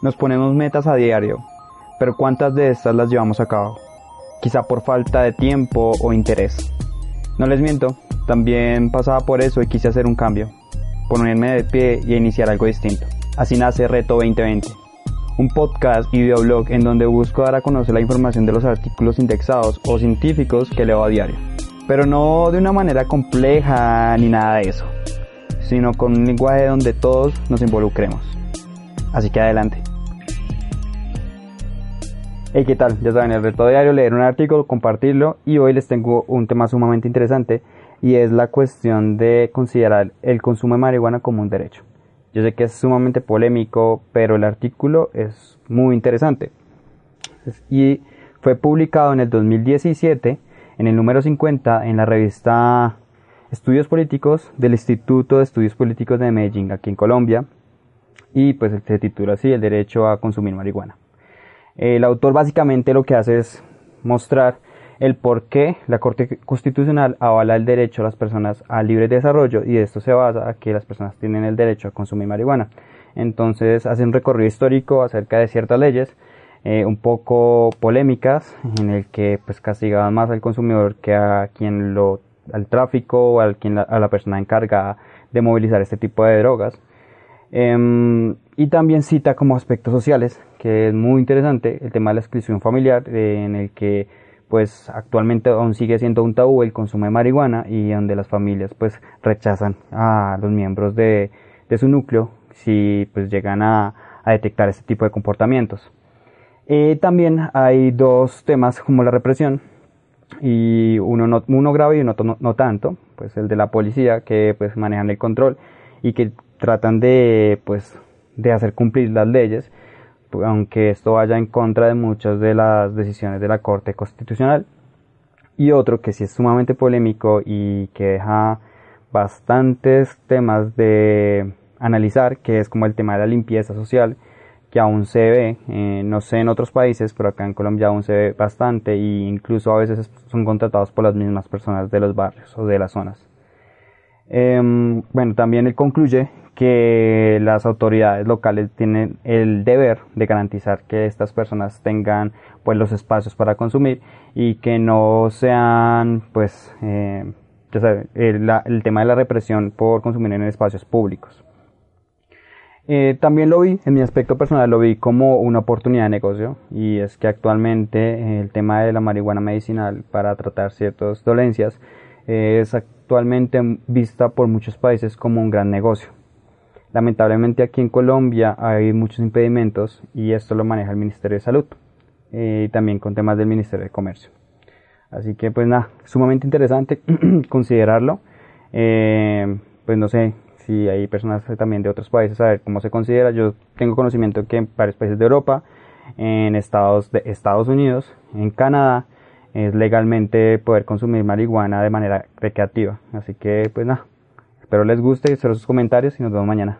Nos ponemos metas a diario, pero ¿cuántas de estas las llevamos a cabo? Quizá por falta de tiempo o interés. No les miento, también pasaba por eso y quise hacer un cambio, ponerme de pie y iniciar algo distinto. Así nace Reto 2020, un podcast y videoblog en donde busco dar a conocer la información de los artículos indexados o científicos que leo a diario. Pero no de una manera compleja ni nada de eso, sino con un lenguaje donde todos nos involucremos. Así que adelante. Hey, ¿qué tal? Ya saben, el reto diario, leer un artículo, compartirlo y hoy les tengo un tema sumamente interesante y es la cuestión de considerar el consumo de marihuana como un derecho. Yo sé que es sumamente polémico, pero el artículo es muy interesante. Y fue publicado en el 2017 en el número 50 en la revista Estudios Políticos del Instituto de Estudios Políticos de Medellín, aquí en Colombia. Y pues se titula así, El derecho a consumir marihuana. El autor básicamente lo que hace es mostrar el por qué la Corte Constitucional avala el derecho a las personas al libre desarrollo y esto se basa a que las personas tienen el derecho a consumir marihuana. Entonces hace un recorrido histórico acerca de ciertas leyes eh, un poco polémicas en el que pues castigaban más al consumidor que a quien lo al tráfico o al quien a la persona encargada de movilizar este tipo de drogas. Em, y también cita como aspectos sociales, que es muy interesante, el tema de la exclusión familiar, en el que pues actualmente aún sigue siendo un tabú el consumo de marihuana y donde las familias pues rechazan a los miembros de, su núcleo si pues llegan a, a detectar este tipo de comportamientos. Eh, también hay dos temas como la represión y uno, no, uno grave y uno no, no, tanto, pues el de la policía que pues manejan el control y que tratan de pues de hacer cumplir las leyes, aunque esto vaya en contra de muchas de las decisiones de la Corte Constitucional. Y otro que sí es sumamente polémico y que deja bastantes temas de analizar, que es como el tema de la limpieza social, que aún se ve, eh, no sé en otros países, pero acá en Colombia aún se ve bastante e incluso a veces son contratados por las mismas personas de los barrios o de las zonas. Eh, bueno, también él concluye que las autoridades locales tienen el deber de garantizar que estas personas tengan pues los espacios para consumir y que no sean pues eh, el, el, tema de la represión por consumir en espacios públicos. Eh, también lo vi, en mi aspecto personal, lo vi como una oportunidad de negocio y es que actualmente el tema de la marihuana medicinal para tratar ciertas dolencias es actualmente vista por muchos países como un gran negocio. Lamentablemente aquí en Colombia hay muchos impedimentos y esto lo maneja el Ministerio de Salud eh, y también con temas del Ministerio de Comercio. Así que pues nada, sumamente interesante considerarlo. Eh, pues no sé si hay personas también de otros países a ver cómo se considera. Yo tengo conocimiento que en varios países de Europa, en estados de Estados Unidos, en Canadá, es legalmente poder consumir marihuana de manera recreativa. Así que pues nada, Espero les guste, espero sus comentarios y nos vemos mañana.